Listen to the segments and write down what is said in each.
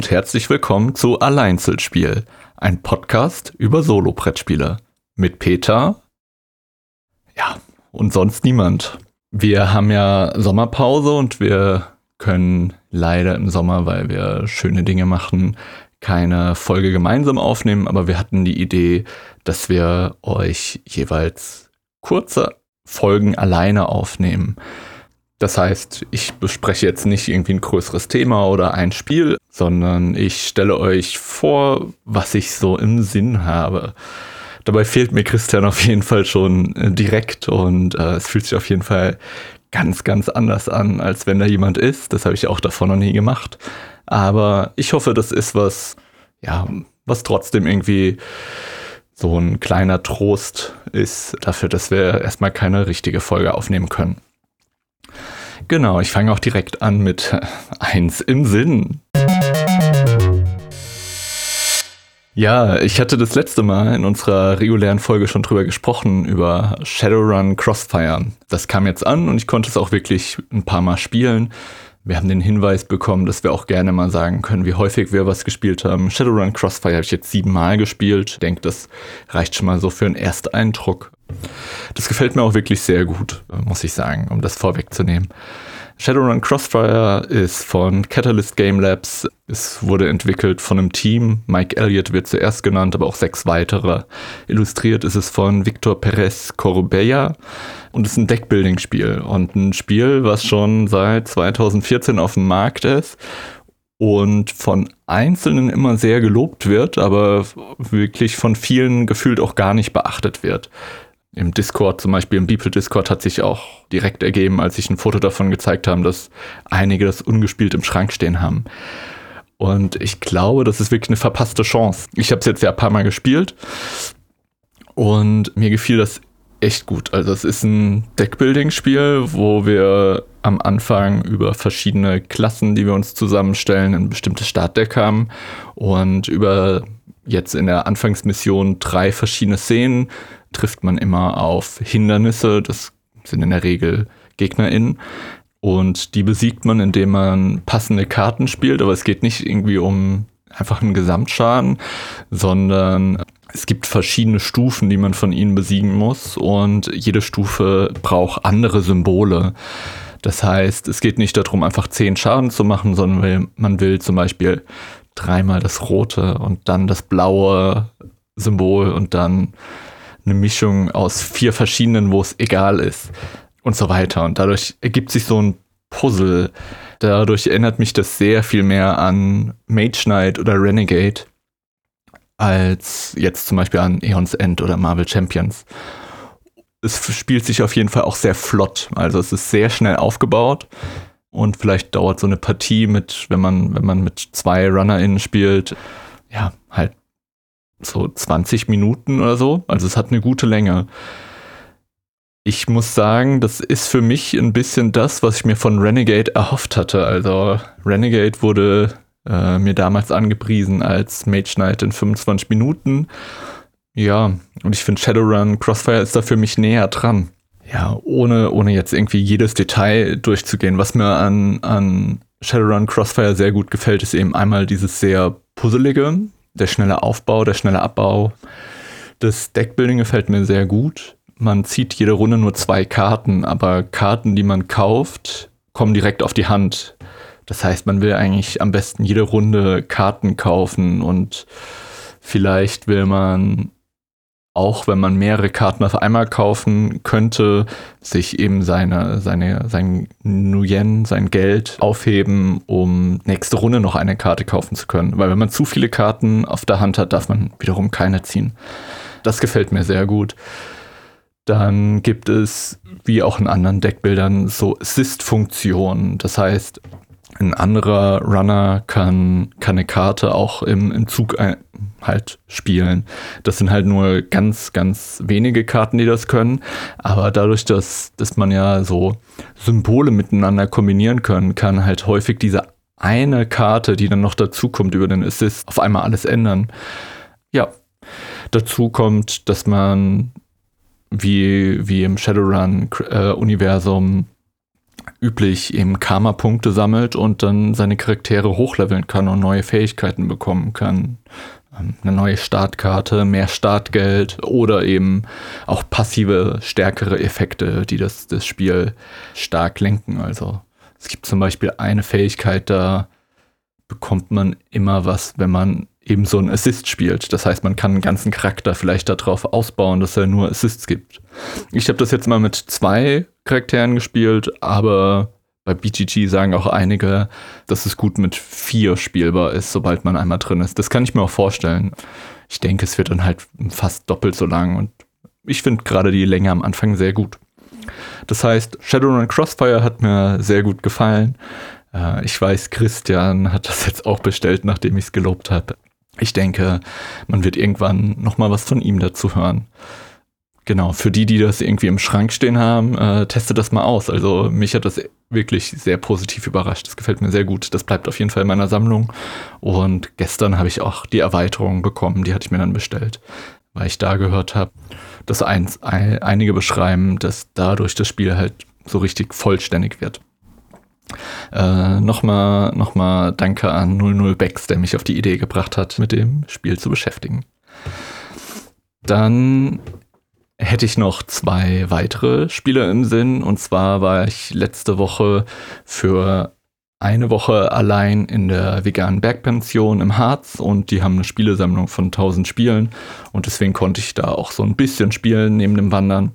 Und herzlich willkommen zu Alleinzelspiel, ein Podcast über Solo-Brettspiele. Mit Peter. Ja, und sonst niemand. Wir haben ja Sommerpause und wir können leider im Sommer, weil wir schöne Dinge machen, keine Folge gemeinsam aufnehmen, aber wir hatten die Idee, dass wir euch jeweils kurze Folgen alleine aufnehmen. Das heißt, ich bespreche jetzt nicht irgendwie ein größeres Thema oder ein Spiel, sondern ich stelle euch vor, was ich so im Sinn habe. Dabei fehlt mir Christian auf jeden Fall schon äh, direkt und äh, es fühlt sich auf jeden Fall ganz, ganz anders an, als wenn da jemand ist. Das habe ich auch davor noch nie gemacht. Aber ich hoffe, das ist was, ja, was trotzdem irgendwie so ein kleiner Trost ist dafür, dass wir erstmal keine richtige Folge aufnehmen können. Genau, ich fange auch direkt an mit eins im Sinn. Ja, ich hatte das letzte Mal in unserer regulären Folge schon drüber gesprochen, über Shadowrun Crossfire. Das kam jetzt an und ich konnte es auch wirklich ein paar Mal spielen. Wir haben den Hinweis bekommen, dass wir auch gerne mal sagen können, wie häufig wir was gespielt haben. Shadowrun Crossfire habe ich jetzt siebenmal gespielt. Ich denke, das reicht schon mal so für einen Ersteindruck. Das gefällt mir auch wirklich sehr gut, muss ich sagen, um das vorwegzunehmen. Shadowrun Crossfire ist von Catalyst Game Labs. Es wurde entwickelt von einem Team. Mike Elliott wird zuerst genannt, aber auch sechs weitere. Illustriert ist es von Victor Perez Corbeya und es ist ein Deckbuilding-Spiel und ein Spiel, was schon seit 2014 auf dem Markt ist und von Einzelnen immer sehr gelobt wird, aber wirklich von vielen gefühlt auch gar nicht beachtet wird im Discord, zum Beispiel im Beeple Discord, hat sich auch direkt ergeben, als ich ein Foto davon gezeigt habe, dass einige das ungespielt im Schrank stehen haben. Und ich glaube, das ist wirklich eine verpasste Chance. Ich habe es jetzt ja ein paar Mal gespielt und mir gefiel das echt gut. Also es ist ein Deckbuilding-Spiel, wo wir am Anfang über verschiedene Klassen, die wir uns zusammenstellen, ein bestimmtes Startdeck haben und über jetzt in der Anfangsmission drei verschiedene Szenen trifft man immer auf Hindernisse, das sind in der Regel GegnerInnen. Und die besiegt man, indem man passende Karten spielt, aber es geht nicht irgendwie um einfach einen Gesamtschaden, sondern es gibt verschiedene Stufen, die man von ihnen besiegen muss und jede Stufe braucht andere Symbole. Das heißt, es geht nicht darum, einfach zehn Schaden zu machen, sondern man will zum Beispiel dreimal das rote und dann das blaue Symbol und dann eine Mischung aus vier verschiedenen, wo es egal ist und so weiter. Und dadurch ergibt sich so ein Puzzle. Dadurch erinnert mich das sehr viel mehr an Mage Knight oder Renegade als jetzt zum Beispiel an Eons End oder Marvel Champions. Es spielt sich auf jeden Fall auch sehr flott. Also es ist sehr schnell aufgebaut und vielleicht dauert so eine Partie mit, wenn man, wenn man mit zwei RunnerInnen spielt, ja, halt so 20 Minuten oder so. Also es hat eine gute Länge. Ich muss sagen, das ist für mich ein bisschen das, was ich mir von Renegade erhofft hatte. Also Renegade wurde äh, mir damals angepriesen als Mage Knight in 25 Minuten. Ja, und ich finde Shadowrun Crossfire ist da für mich näher dran. Ja, ohne, ohne jetzt irgendwie jedes Detail durchzugehen. Was mir an, an Shadowrun Crossfire sehr gut gefällt, ist eben einmal dieses sehr puzzelige, der schnelle Aufbau, der schnelle Abbau. Das Deckbuilding gefällt mir sehr gut. Man zieht jede Runde nur zwei Karten, aber Karten, die man kauft, kommen direkt auf die Hand. Das heißt, man will eigentlich am besten jede Runde Karten kaufen und vielleicht will man auch wenn man mehrere Karten auf einmal kaufen könnte, sich eben seine, seine, sein Nuyen, sein Geld aufheben, um nächste Runde noch eine Karte kaufen zu können. Weil wenn man zu viele Karten auf der Hand hat, darf man wiederum keine ziehen. Das gefällt mir sehr gut. Dann gibt es, wie auch in anderen Deckbildern, so Assist-Funktionen. Das heißt, ein anderer Runner kann, kann eine Karte auch im, im Zug ein, halt spielen. Das sind halt nur ganz, ganz wenige Karten, die das können. Aber dadurch, dass, dass man ja so Symbole miteinander kombinieren können, kann halt häufig diese eine Karte, die dann noch dazukommt über den Assist, auf einmal alles ändern. Ja, dazu kommt, dass man wie, wie im Shadowrun-Universum üblich eben Karma-Punkte sammelt und dann seine Charaktere hochleveln kann und neue Fähigkeiten bekommen kann. Ähm, eine neue Startkarte, mehr Startgeld oder eben auch passive, stärkere Effekte, die das, das Spiel stark lenken. Also es gibt zum Beispiel eine Fähigkeit, da bekommt man immer was, wenn man eben so einen Assist spielt. Das heißt, man kann einen ganzen Charakter vielleicht darauf ausbauen, dass er nur Assists gibt. Ich habe das jetzt mal mit zwei Charakteren gespielt, aber bei BGG sagen auch einige, dass es gut mit vier spielbar ist, sobald man einmal drin ist. Das kann ich mir auch vorstellen. Ich denke, es wird dann halt fast doppelt so lang und ich finde gerade die Länge am Anfang sehr gut. Das heißt, Shadowrun Crossfire hat mir sehr gut gefallen. Äh, ich weiß, Christian hat das jetzt auch bestellt, nachdem ich es gelobt habe. Ich denke, man wird irgendwann nochmal was von ihm dazu hören. Genau, für die, die das irgendwie im Schrank stehen haben, äh, testet das mal aus. Also mich hat das wirklich sehr positiv überrascht. Das gefällt mir sehr gut. Das bleibt auf jeden Fall in meiner Sammlung. Und gestern habe ich auch die Erweiterung bekommen, die hatte ich mir dann bestellt, weil ich da gehört habe, dass eins, ein, einige beschreiben, dass dadurch das Spiel halt so richtig vollständig wird. Äh, Nochmal noch mal danke an 00 Becks, der mich auf die Idee gebracht hat, mit dem Spiel zu beschäftigen. Dann hätte ich noch zwei weitere Spiele im Sinn. Und zwar war ich letzte Woche für eine Woche allein in der veganen Bergpension im Harz und die haben eine Spielesammlung von 1000 Spielen und deswegen konnte ich da auch so ein bisschen spielen neben dem Wandern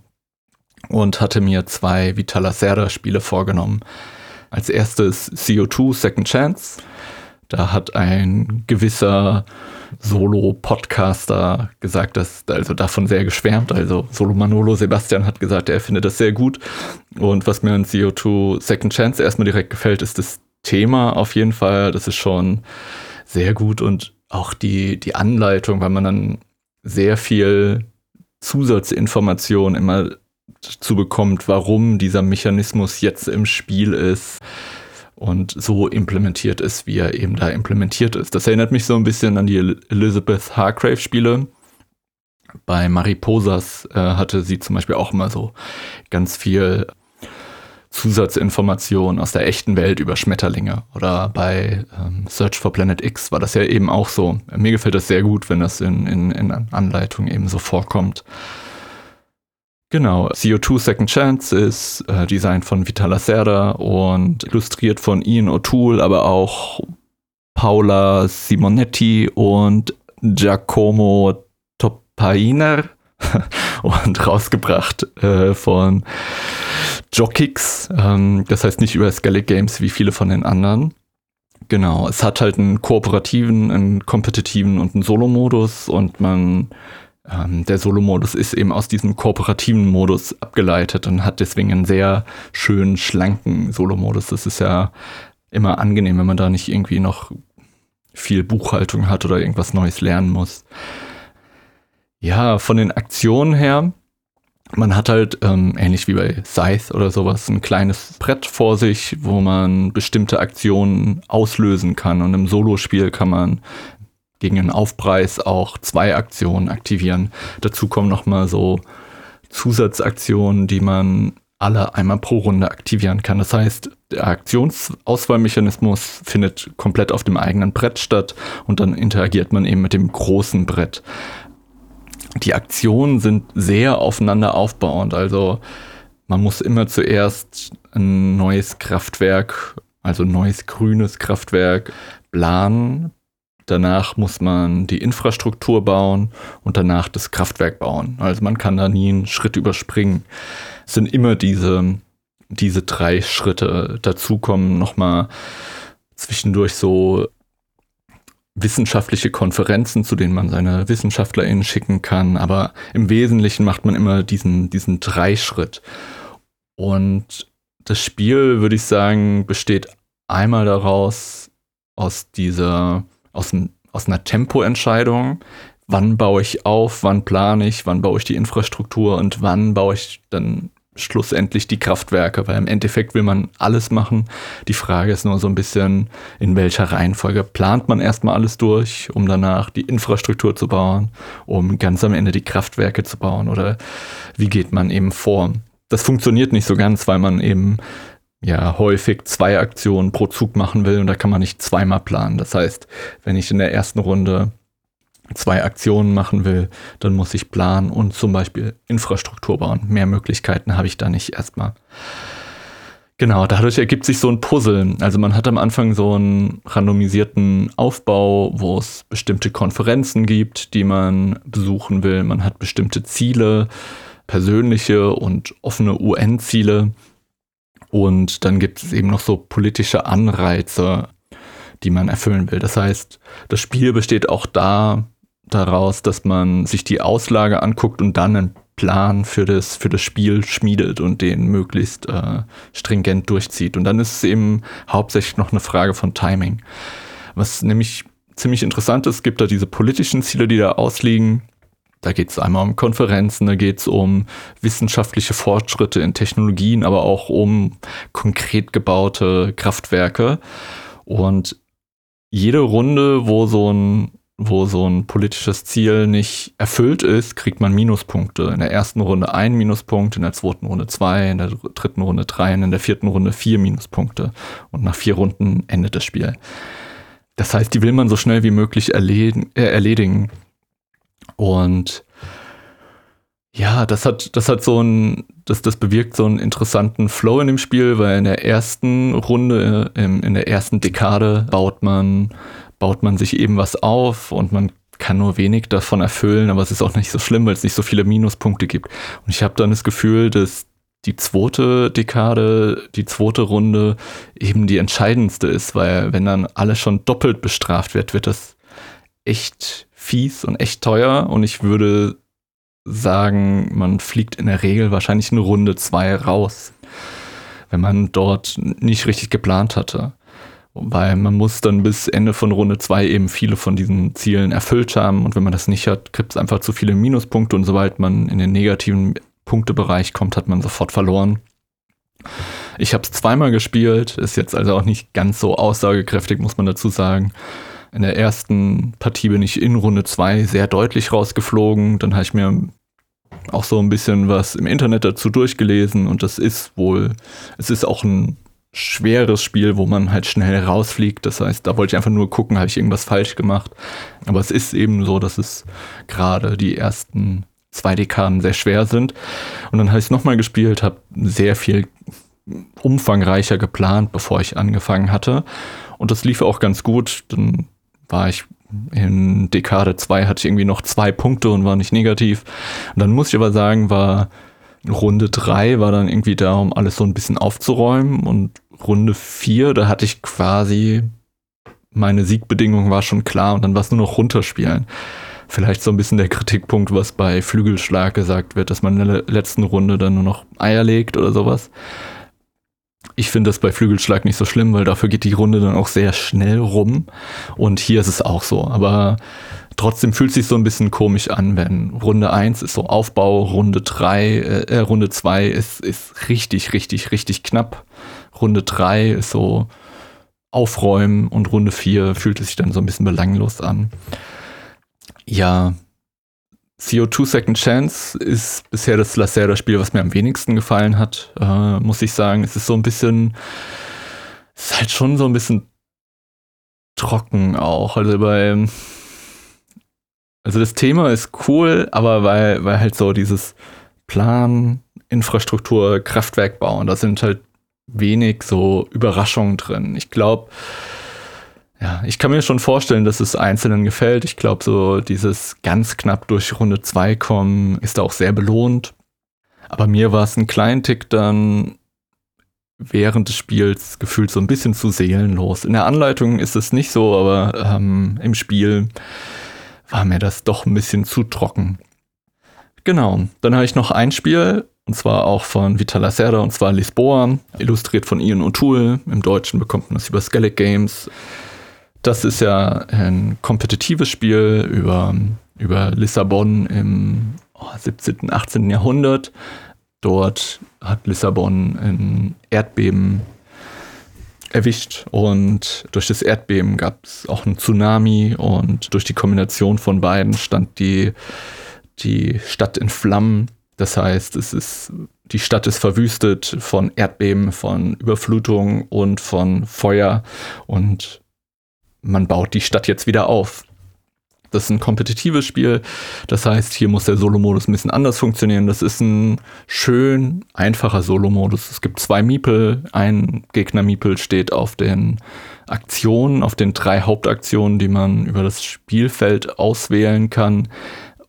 und hatte mir zwei Vitala Serra Spiele vorgenommen. Als erstes CO2 Second Chance. Da hat ein gewisser Solo-Podcaster gesagt, dass also davon sehr geschwärmt. Also Solo Manolo Sebastian hat gesagt, er findet das sehr gut. Und was mir an CO2 Second Chance erstmal direkt gefällt, ist das Thema auf jeden Fall. Das ist schon sehr gut und auch die, die Anleitung, weil man dann sehr viel Zusatzinformation immer zu bekommt, warum dieser Mechanismus jetzt im Spiel ist und so implementiert ist, wie er eben da implementiert ist. Das erinnert mich so ein bisschen an die Elizabeth Hargrave-Spiele. Bei Mariposas äh, hatte sie zum Beispiel auch immer so ganz viel Zusatzinformationen aus der echten Welt über Schmetterlinge. Oder bei ähm, Search for Planet X war das ja eben auch so. Mir gefällt das sehr gut, wenn das in, in, in Anleitung eben so vorkommt. Genau, CO2 Second Chance ist äh, Design von Vitala Serra und illustriert von Ian O'Toole, aber auch Paula Simonetti und Giacomo Topainer und rausgebracht äh, von Jockix. Ähm, das heißt nicht über Skellig Games wie viele von den anderen. Genau, es hat halt einen kooperativen, einen kompetitiven und einen Solo-Modus und man ähm, der Solo-Modus ist eben aus diesem kooperativen Modus abgeleitet und hat deswegen einen sehr schönen, schlanken Solo-Modus. Das ist ja immer angenehm, wenn man da nicht irgendwie noch viel Buchhaltung hat oder irgendwas Neues lernen muss. Ja, von den Aktionen her, man hat halt ähm, ähnlich wie bei Scythe oder sowas ein kleines Brett vor sich, wo man bestimmte Aktionen auslösen kann. Und im Solospiel kann man gegen einen Aufpreis auch zwei Aktionen aktivieren. Dazu kommen nochmal so Zusatzaktionen, die man alle einmal pro Runde aktivieren kann. Das heißt, der Aktionsauswahlmechanismus findet komplett auf dem eigenen Brett statt und dann interagiert man eben mit dem großen Brett. Die Aktionen sind sehr aufeinander aufbauend. Also man muss immer zuerst ein neues Kraftwerk, also ein neues grünes Kraftwerk planen, Danach muss man die Infrastruktur bauen und danach das Kraftwerk bauen. Also man kann da nie einen Schritt überspringen. Es sind immer diese, diese drei Schritte. Dazu kommen nochmal zwischendurch so wissenschaftliche Konferenzen, zu denen man seine WissenschaftlerInnen schicken kann. Aber im Wesentlichen macht man immer diesen, diesen Dreischritt. Und das Spiel, würde ich sagen, besteht einmal daraus, aus dieser aus, aus einer Tempoentscheidung. Wann baue ich auf, wann plane ich, wann baue ich die Infrastruktur und wann baue ich dann schlussendlich die Kraftwerke, weil im Endeffekt will man alles machen. Die Frage ist nur so ein bisschen, in welcher Reihenfolge plant man erstmal alles durch, um danach die Infrastruktur zu bauen, um ganz am Ende die Kraftwerke zu bauen oder wie geht man eben vor. Das funktioniert nicht so ganz, weil man eben ja häufig zwei Aktionen pro Zug machen will und da kann man nicht zweimal planen. Das heißt, wenn ich in der ersten Runde zwei Aktionen machen will, dann muss ich planen und zum Beispiel Infrastruktur bauen. Mehr Möglichkeiten habe ich da nicht erstmal. Genau, dadurch ergibt sich so ein Puzzle. Also man hat am Anfang so einen randomisierten Aufbau, wo es bestimmte Konferenzen gibt, die man besuchen will. Man hat bestimmte Ziele, persönliche und offene UN-Ziele. Und dann gibt es eben noch so politische Anreize, die man erfüllen will. Das heißt, das Spiel besteht auch da daraus, dass man sich die Auslage anguckt und dann einen Plan für das, für das Spiel schmiedet und den möglichst äh, stringent durchzieht. Und dann ist es eben hauptsächlich noch eine Frage von Timing. Was nämlich ziemlich interessant ist, gibt da diese politischen Ziele, die da ausliegen. Da geht es einmal um Konferenzen, da geht es um wissenschaftliche Fortschritte in Technologien, aber auch um konkret gebaute Kraftwerke. Und jede Runde, wo so ein wo so ein politisches Ziel nicht erfüllt ist, kriegt man Minuspunkte. In der ersten Runde ein Minuspunkt, in der zweiten Runde zwei, in der dritten Runde drei und in der vierten Runde vier Minuspunkte. Und nach vier Runden endet das Spiel. Das heißt, die will man so schnell wie möglich. Äh, erledigen. Und ja, das hat, das hat so ein, das, das bewirkt so einen interessanten Flow in dem Spiel, weil in der ersten Runde, in, in der ersten Dekade baut man baut man sich eben was auf und man kann nur wenig davon erfüllen, aber es ist auch nicht so schlimm, weil es nicht so viele Minuspunkte gibt. Und ich habe dann das Gefühl, dass die zweite Dekade, die zweite Runde eben die entscheidendste ist, weil wenn dann alles schon doppelt bestraft wird, wird das echt fies und echt teuer und ich würde sagen, man fliegt in der Regel wahrscheinlich eine Runde zwei raus, wenn man dort nicht richtig geplant hatte. Weil man muss dann bis Ende von Runde 2 eben viele von diesen Zielen erfüllt haben. Und wenn man das nicht hat, gibt es einfach zu viele Minuspunkte. Und sobald man in den negativen Punktebereich kommt, hat man sofort verloren. Ich habe es zweimal gespielt, ist jetzt also auch nicht ganz so aussagekräftig, muss man dazu sagen. In der ersten Partie bin ich in Runde 2 sehr deutlich rausgeflogen. Dann habe ich mir auch so ein bisschen was im Internet dazu durchgelesen und das ist wohl, es ist auch ein schweres Spiel, wo man halt schnell rausfliegt. Das heißt, da wollte ich einfach nur gucken, habe ich irgendwas falsch gemacht. Aber es ist eben so, dass es gerade die ersten zwei Dekaden sehr schwer sind. Und dann habe ich es nochmal gespielt, habe sehr viel umfangreicher geplant, bevor ich angefangen hatte. Und das lief auch ganz gut. Dann war ich in Dekade 2 hatte ich irgendwie noch zwei Punkte und war nicht negativ. Und dann muss ich aber sagen, war Runde 3 war dann irgendwie da, um alles so ein bisschen aufzuräumen und Runde 4, da hatte ich quasi, meine Siegbedingung war schon klar und dann war es nur noch runterspielen. Vielleicht so ein bisschen der Kritikpunkt, was bei Flügelschlag gesagt wird, dass man in der letzten Runde dann nur noch Eier legt oder sowas. Ich finde das bei Flügelschlag nicht so schlimm, weil dafür geht die Runde dann auch sehr schnell rum. Und hier ist es auch so. Aber trotzdem fühlt es sich so ein bisschen komisch an, wenn Runde 1 ist so Aufbau, Runde 3, äh, Runde 2 ist, ist richtig, richtig, richtig knapp. Runde 3 ist so aufräumen und Runde 4 fühlt es sich dann so ein bisschen belanglos an. Ja, CO2 Second Chance ist bisher das Lacerda-Spiel, was mir am wenigsten gefallen hat, äh, muss ich sagen. Es ist so ein bisschen, es ist halt schon so ein bisschen trocken auch. Also bei, also das Thema ist cool, aber weil, weil halt so dieses Plan, Infrastruktur, Kraftwerk bauen, da sind halt wenig so Überraschungen drin. Ich glaube, ja, ich kann mir schon vorstellen, dass es Einzelnen gefällt. Ich glaube, so dieses ganz knapp durch Runde 2 kommen ist da auch sehr belohnt. Aber mir war es ein kleinen Tick dann während des Spiels gefühlt so ein bisschen zu seelenlos. In der Anleitung ist es nicht so, aber ähm, im Spiel war mir das doch ein bisschen zu trocken. Genau, dann habe ich noch ein Spiel, und zwar auch von Vitala Serra, und zwar Lisboa, illustriert von Ian O'Toole. Im Deutschen bekommt man das über Skellig Games. Das ist ja ein kompetitives Spiel über, über Lissabon im oh, 17., 18. Jahrhundert. Dort hat Lissabon ein Erdbeben erwischt und durch das Erdbeben gab es auch einen Tsunami und durch die Kombination von beiden stand die, die Stadt in Flammen das heißt, es ist die Stadt ist verwüstet von Erdbeben, von Überflutung und von Feuer und man baut die Stadt jetzt wieder auf. Das ist ein kompetitives Spiel. Das heißt, hier muss der Solo-Modus ein bisschen anders funktionieren. Das ist ein schön einfacher Solo-Modus. Es gibt zwei Miepel. Ein Gegner-Miepel steht auf den Aktionen, auf den drei Hauptaktionen, die man über das Spielfeld auswählen kann.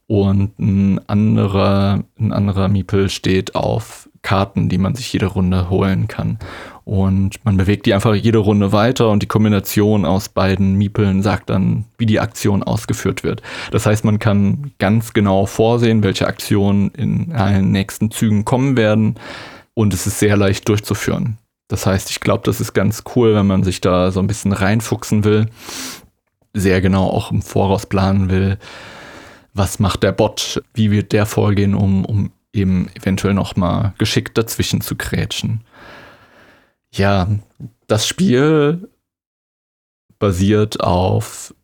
Und ein anderer, ein anderer Miepel steht auf Karten, die man sich jede Runde holen kann. Und man bewegt die einfach jede Runde weiter und die Kombination aus beiden Miepeln sagt dann, wie die Aktion ausgeführt wird. Das heißt, man kann ganz genau vorsehen, welche Aktionen in allen nächsten Zügen kommen werden und es ist sehr leicht durchzuführen. Das heißt, ich glaube, das ist ganz cool, wenn man sich da so ein bisschen reinfuchsen will, sehr genau auch im Voraus planen will was macht der Bot, wie wird der vorgehen, um, um eben eventuell nochmal geschickt dazwischen zu krätschen. Ja, das Spiel basiert auf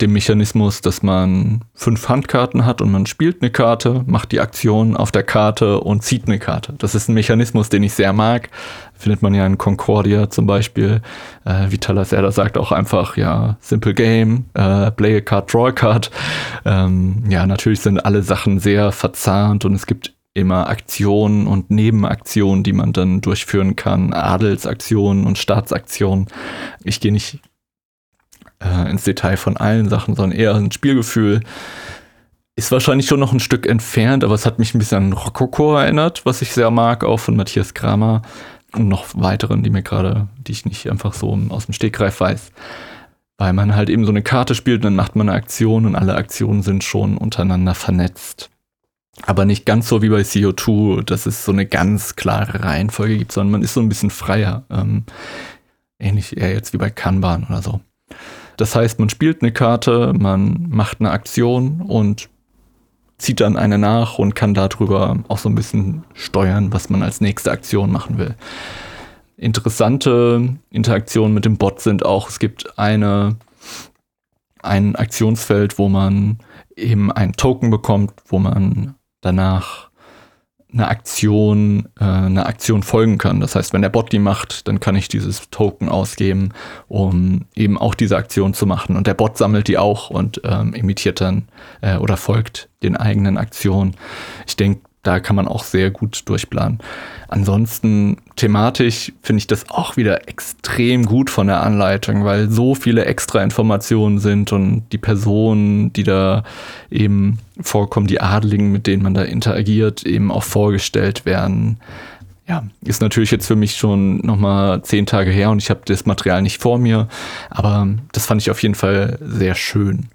dem Mechanismus, dass man fünf Handkarten hat und man spielt eine Karte, macht die Aktion auf der Karte und zieht eine Karte. Das ist ein Mechanismus, den ich sehr mag. Findet man ja in Concordia zum Beispiel. Äh, Vitala Serda sagt auch einfach, ja, simple game, äh, play a card, draw a card. Ähm, ja, natürlich sind alle Sachen sehr verzahnt und es gibt immer Aktionen und Nebenaktionen, die man dann durchführen kann, Adelsaktionen und Staatsaktionen. Ich gehe nicht äh, ins Detail von allen Sachen, sondern eher ein Spielgefühl. Ist wahrscheinlich schon noch ein Stück entfernt, aber es hat mich ein bisschen an Rococo erinnert, was ich sehr mag, auch von Matthias Kramer und noch weiteren, die mir gerade, die ich nicht einfach so aus dem Stegreif weiß. Weil man halt eben so eine Karte spielt, dann macht man eine Aktion und alle Aktionen sind schon untereinander vernetzt. Aber nicht ganz so wie bei CO2, dass es so eine ganz klare Reihenfolge gibt, sondern man ist so ein bisschen freier. Ähm, ähnlich eher jetzt wie bei Kanban oder so. Das heißt, man spielt eine Karte, man macht eine Aktion und zieht dann eine nach und kann darüber auch so ein bisschen steuern, was man als nächste Aktion machen will. Interessante Interaktionen mit dem Bot sind auch, es gibt eine, ein Aktionsfeld, wo man eben einen Token bekommt, wo man danach eine Aktion, äh, eine Aktion folgen kann. Das heißt, wenn der Bot die macht, dann kann ich dieses Token ausgeben, um eben auch diese Aktion zu machen. Und der Bot sammelt die auch und ähm, imitiert dann äh, oder folgt den eigenen Aktionen. Ich denke, da kann man auch sehr gut durchplanen. Ansonsten thematisch finde ich das auch wieder extrem gut von der Anleitung, weil so viele extra Informationen sind und die Personen, die da eben vorkommen, die Adligen, mit denen man da interagiert, eben auch vorgestellt werden. Ja, ist natürlich jetzt für mich schon nochmal zehn Tage her und ich habe das Material nicht vor mir, aber das fand ich auf jeden Fall sehr schön.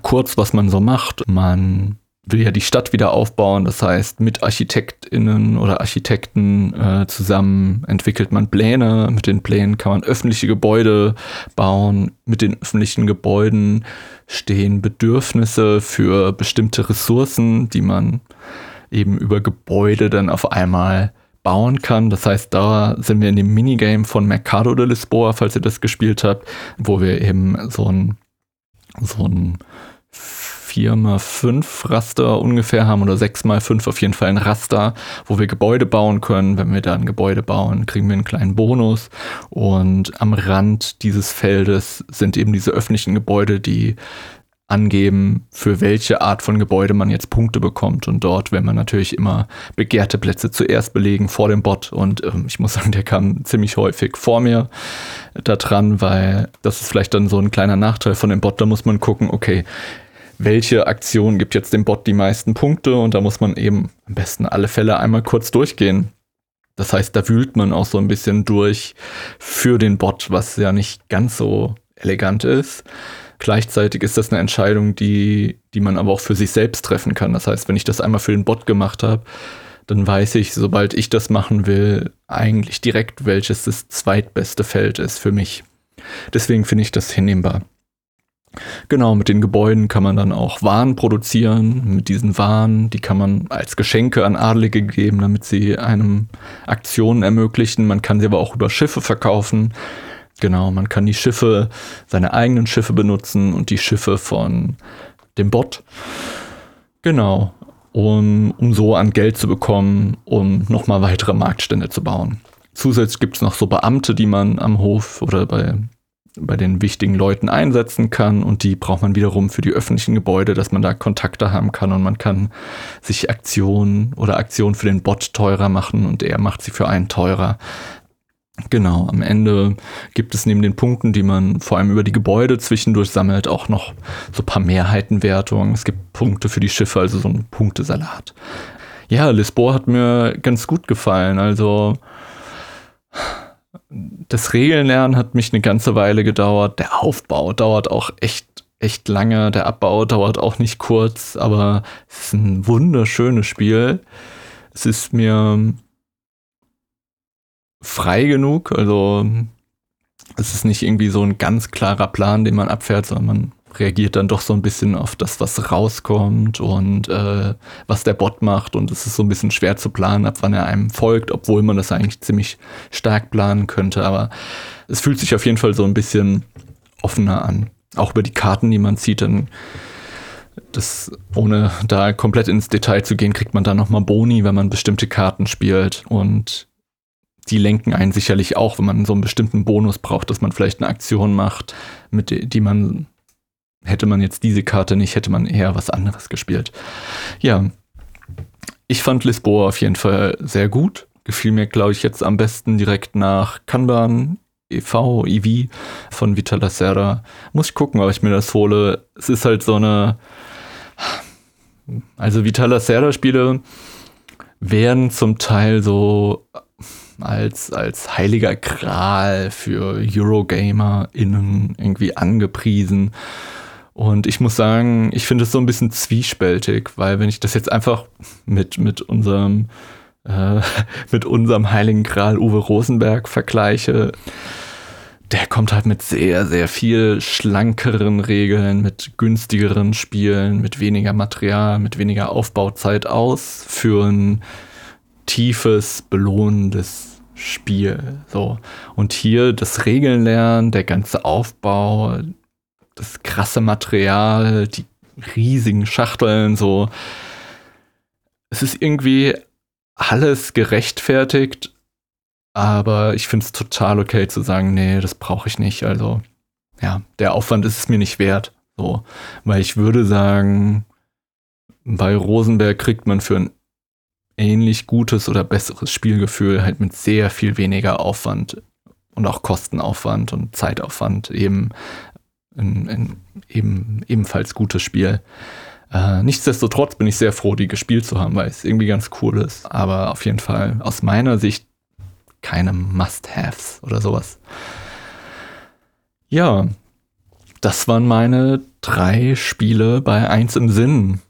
Kurz, was man so macht. Man will ja die Stadt wieder aufbauen. Das heißt, mit ArchitektInnen oder Architekten äh, zusammen entwickelt man Pläne. Mit den Plänen kann man öffentliche Gebäude bauen. Mit den öffentlichen Gebäuden stehen Bedürfnisse für bestimmte Ressourcen, die man eben über Gebäude dann auf einmal bauen kann. Das heißt, da sind wir in dem Minigame von Mercado de Lisboa, falls ihr das gespielt habt, wo wir eben so ein, so ein 4x5 Raster ungefähr haben oder 6x5 auf jeden Fall ein Raster, wo wir Gebäude bauen können. Wenn wir da ein Gebäude bauen, kriegen wir einen kleinen Bonus. Und am Rand dieses Feldes sind eben diese öffentlichen Gebäude, die angeben, für welche Art von Gebäude man jetzt Punkte bekommt. Und dort will man natürlich immer begehrte Plätze zuerst belegen vor dem Bot. Und ähm, ich muss sagen, der kam ziemlich häufig vor mir da dran, weil das ist vielleicht dann so ein kleiner Nachteil von dem Bot. Da muss man gucken, okay, welche Aktion gibt jetzt dem Bot die meisten Punkte und da muss man eben am besten alle Fälle einmal kurz durchgehen. Das heißt, da wühlt man auch so ein bisschen durch für den Bot, was ja nicht ganz so elegant ist. Gleichzeitig ist das eine Entscheidung, die, die man aber auch für sich selbst treffen kann. Das heißt, wenn ich das einmal für den Bot gemacht habe, dann weiß ich, sobald ich das machen will, eigentlich direkt, welches das zweitbeste Feld ist für mich. Deswegen finde ich das hinnehmbar. Genau, mit den Gebäuden kann man dann auch Waren produzieren. Mit diesen Waren, die kann man als Geschenke an Adlige geben, damit sie einem Aktionen ermöglichen. Man kann sie aber auch über Schiffe verkaufen. Genau, man kann die Schiffe, seine eigenen Schiffe benutzen und die Schiffe von dem Bot. Genau. um, um so an Geld zu bekommen, um nochmal weitere Marktstände zu bauen. Zusätzlich gibt es noch so Beamte, die man am Hof oder bei, bei den wichtigen Leuten einsetzen kann und die braucht man wiederum für die öffentlichen Gebäude, dass man da Kontakte haben kann und man kann sich Aktionen oder Aktionen für den Bot teurer machen und er macht sie für einen teurer. Genau, am Ende gibt es neben den Punkten, die man vor allem über die Gebäude zwischendurch sammelt, auch noch so ein paar Mehrheitenwertungen. Es gibt Punkte für die Schiffe, also so ein Punktesalat. Ja, Lisboa hat mir ganz gut gefallen. Also das Regelnlernen hat mich eine ganze Weile gedauert. Der Aufbau dauert auch echt, echt lange. Der Abbau dauert auch nicht kurz, aber es ist ein wunderschönes Spiel. Es ist mir frei genug. Also es ist nicht irgendwie so ein ganz klarer Plan, den man abfährt, sondern man reagiert dann doch so ein bisschen auf das, was rauskommt und äh, was der Bot macht. Und es ist so ein bisschen schwer zu planen, ab wann er einem folgt, obwohl man das eigentlich ziemlich stark planen könnte. Aber es fühlt sich auf jeden Fall so ein bisschen offener an. Auch über die Karten, die man zieht, dann das, ohne da komplett ins Detail zu gehen, kriegt man dann nochmal Boni, wenn man bestimmte Karten spielt. Und die lenken einen sicherlich auch, wenn man so einen bestimmten Bonus braucht, dass man vielleicht eine Aktion macht, mit der, die man, hätte man jetzt diese Karte nicht, hätte man eher was anderes gespielt. Ja, ich fand Lisboa auf jeden Fall sehr gut. Gefiel mir, glaube ich, jetzt am besten direkt nach Kanban, e.V., EV von Vitala Serra. Muss ich gucken, ob ich mir das hole. Es ist halt so eine. Also Vitala Serra Spiele werden zum Teil so als, als heiliger Gral für EurogamerInnen irgendwie angepriesen. Und ich muss sagen, ich finde es so ein bisschen zwiespältig, weil wenn ich das jetzt einfach mit, mit unserem äh, mit unserem heiligen Gral Uwe Rosenberg vergleiche, der kommt halt mit sehr, sehr viel schlankeren Regeln, mit günstigeren Spielen, mit weniger Material, mit weniger Aufbauzeit aus für ein tiefes, belohnendes Spiel. So. Und hier das Regeln lernen, der ganze Aufbau, das krasse Material, die riesigen Schachteln, so. Es ist irgendwie alles gerechtfertigt, aber ich finde es total okay zu sagen, nee, das brauche ich nicht. Also, ja, der Aufwand ist es mir nicht wert. So, weil ich würde sagen, bei Rosenberg kriegt man für ein ähnlich gutes oder besseres Spielgefühl halt mit sehr viel weniger Aufwand und auch Kostenaufwand und Zeitaufwand eben ein, ein eben, ebenfalls gutes Spiel. Äh, nichtsdestotrotz bin ich sehr froh, die gespielt zu haben, weil es irgendwie ganz cool ist. Aber auf jeden Fall aus meiner Sicht keine Must-Haves oder sowas. Ja, das waren meine drei Spiele bei Eins im Sinn.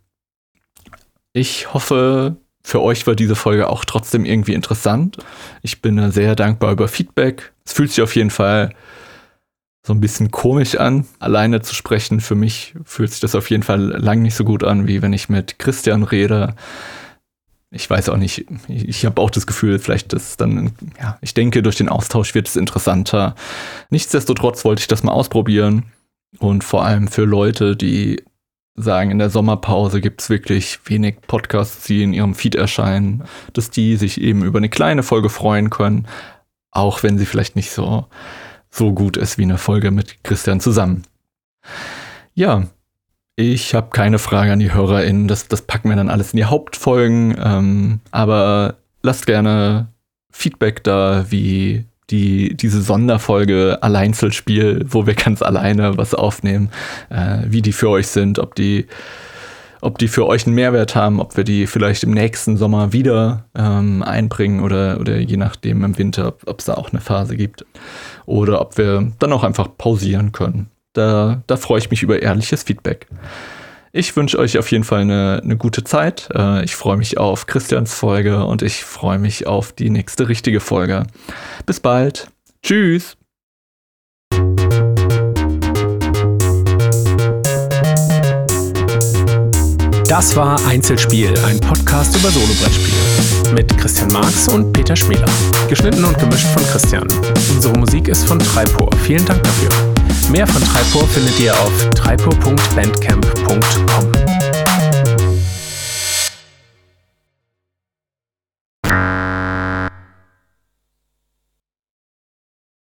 Ich hoffe, für euch war diese Folge auch trotzdem irgendwie interessant. Ich bin sehr dankbar über Feedback. Es fühlt sich auf jeden Fall so ein bisschen komisch an, alleine zu sprechen. Für mich fühlt sich das auf jeden Fall lang nicht so gut an, wie wenn ich mit Christian rede. Ich weiß auch nicht, ich, ich habe auch das Gefühl, vielleicht ist dann, ja, ich denke, durch den Austausch wird es interessanter. Nichtsdestotrotz wollte ich das mal ausprobieren. Und vor allem für Leute, die sagen, in der Sommerpause gibt es wirklich wenig Podcasts, die in ihrem Feed erscheinen, dass die sich eben über eine kleine Folge freuen können, auch wenn sie vielleicht nicht so, so gut ist wie eine Folge mit Christian zusammen. Ja, ich habe keine Frage an die HörerInnen, das, das packen wir dann alles in die Hauptfolgen, ähm, aber lasst gerne Feedback da, wie die, diese Sonderfolge Alleinzelspiel, wo wir ganz alleine was aufnehmen, äh, wie die für euch sind, ob die, ob die für euch einen Mehrwert haben, ob wir die vielleicht im nächsten Sommer wieder ähm, einbringen oder, oder je nachdem im Winter, ob es da auch eine Phase gibt. Oder ob wir dann auch einfach pausieren können. Da, da freue ich mich über ehrliches Feedback. Ich wünsche euch auf jeden Fall eine, eine gute Zeit. Äh, ich freue mich auf Christians Folge und ich freue mich auf die nächste richtige Folge. Bis bald. Tschüss. Das war Einzelspiel, ein Podcast über Solobrettspiele. Mit Christian Marx und Peter Schmäler. Geschnitten und gemischt von Christian. Unsere Musik ist von Treipur. Vielen Dank dafür. Mehr von Treipur findet ihr auf treipur.bandcamp.com